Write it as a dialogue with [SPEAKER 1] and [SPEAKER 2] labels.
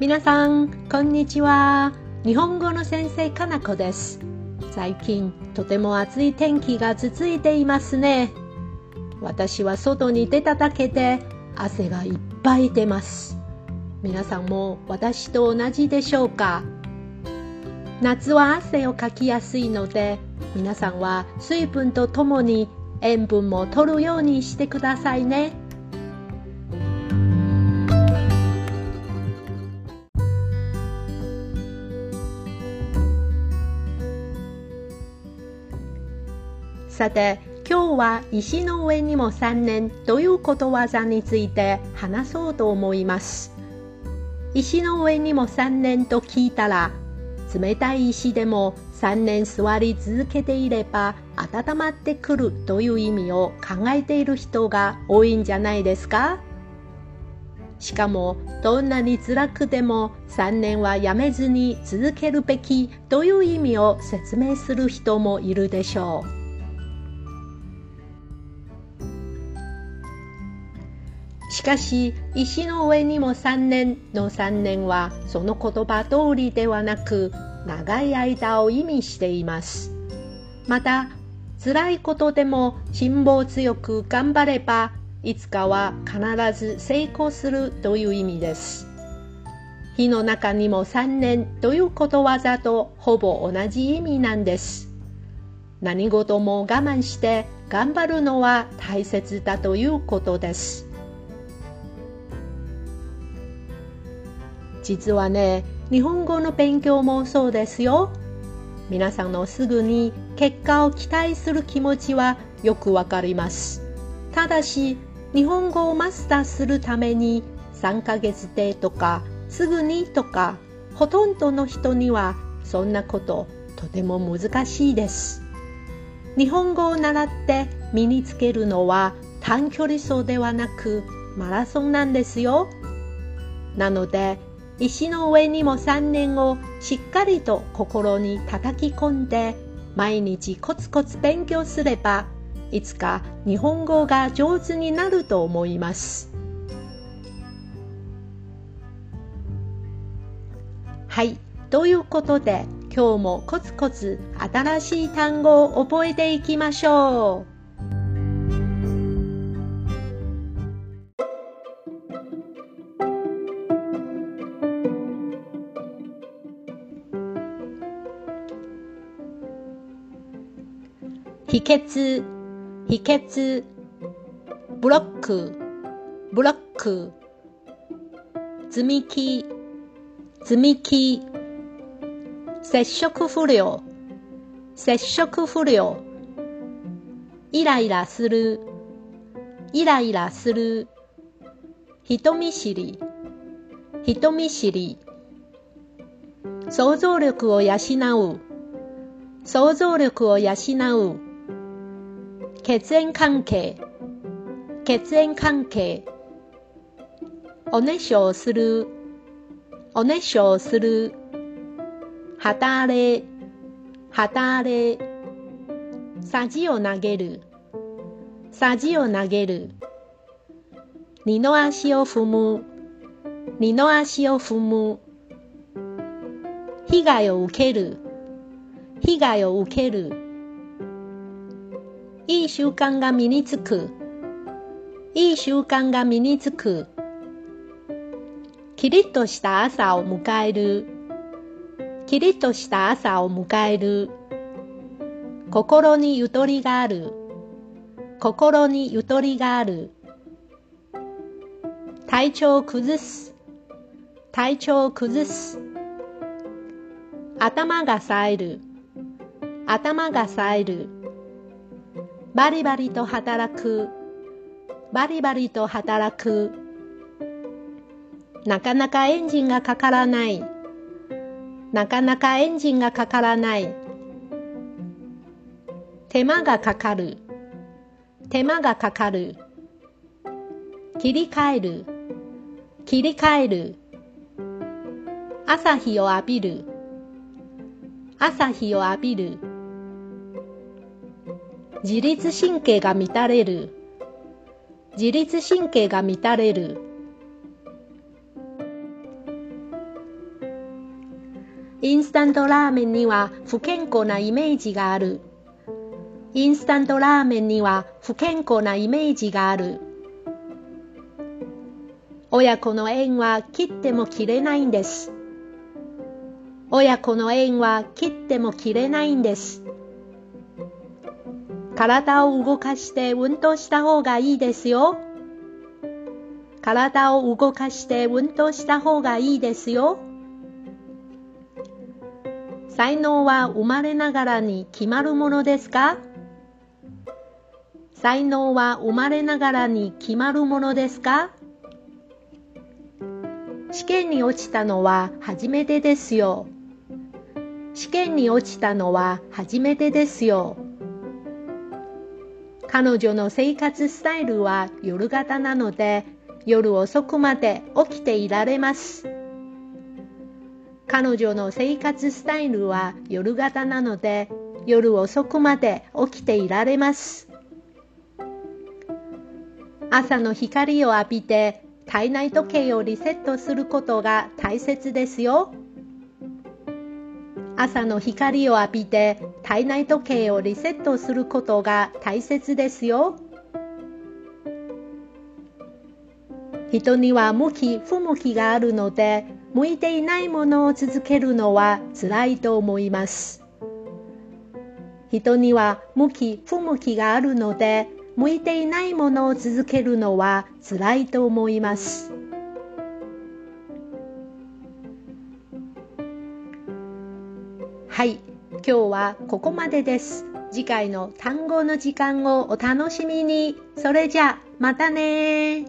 [SPEAKER 1] 皆さん、こんにちは。日本語の先生、かなこです。最近、とても暑い天気が続いていますね。私は外に出ただけで汗がいっぱい出ます。皆さんも私と同じでしょうか？夏は汗をかきやすいので、皆さんは水分とともに塩分も取るようにしてくださいね。さて、今日は石の上にも3年ということわざについて話そうと思います。石の上にも3年と聞いたら、冷たい石でも3年座り続けていれば温まってくるという意味を考えている人が多いんじゃないですか？しかもどんなに辛くても3年はやめずに続けるべきという意味を説明する人もいるでしょう。しかし、石の上にも3年の3年はその言葉通りではなく、長い間を意味しています。また、辛いことでも辛抱強く頑張れば、いつかは必ず成功するという意味です。火の中にも3年ということわざとほぼ同じ意味なんです。何事も我慢して頑張るのは大切だということです。実はね、日本語の勉強もそうですよ。皆さんのすぐに結果を期待する気持ちはよくわかります。ただし、日本語をマスターするために3ヶ月でとかすぐにとかほとんどの人にはそんなこととても難しいです。日本語を習って身につけるのは短距離走ではなくマラソンなんですよ。なので石の上にも3年をしっかりと心に叩き込んで毎日コツコツ勉強すればいつか日本語が上手になると思います。はい。ということで今日もコツコツ新しい単語を覚えていきましょう。秘訣、秘訣、ブロック、ブロック、積み木、積み木、接触不良、接触不良、イライラする、イライラする、人見知り、人見知り、想像力を養う、想像力を養う、血縁関係。血縁関係。おねしょをする。おねしょをする。働れ。働れ。さじを投げる。さじを投げる。二の足を踏む。二の足を踏む。被害を受ける。被害を受ける。いい習慣が身につく。いい習慣が身につく。キリッとした朝を迎える。キリッとした朝を迎える。心にゆとりがある。心にゆとりがある。体調を崩す。体調を崩す。頭が冴える。頭が冴える。バリバリと働く、バリバリと働く。なかなかエンジンがかからない。なかなかエンジンがかからない。手間がかかる。手間がかかる。切り替える。切り替える。朝日を浴びる。朝日を浴びる。自律神経が乱れる。自律神経が乱れる。インスタントラーメンには不健康なイメージがある。インスタントラーメンには不健康なイメージがある。親子の縁は切っても切れないんです。親子の縁は切っても切れないんです。体を動かして運動した方がいいですよ。体を動かして運動した方がいいですよ。才能は生まれながらに決まるものですか？才能は生まれながらに決まるものですか？試験に落ちたのは初めてですよ。試験に落ちたのは初めてですよ。彼女の生活スタイルは夜型なので夜遅くまで起きていられます。彼女の生活スタイルは夜型なので夜遅くまで起きていられます。朝の光を浴びて体内時計をリセットすることが大切ですよ。朝の光を浴びて体内時計をリセットすることが大切ですよ。人には向き不向きがあるので向いていないものを続けるのは辛いと思います。人には向き不向きがあるので向いていないものを続けるのは辛いと思います。はい、今日はここまでです。次回の単語の時間をお楽しみに。それじゃ、またね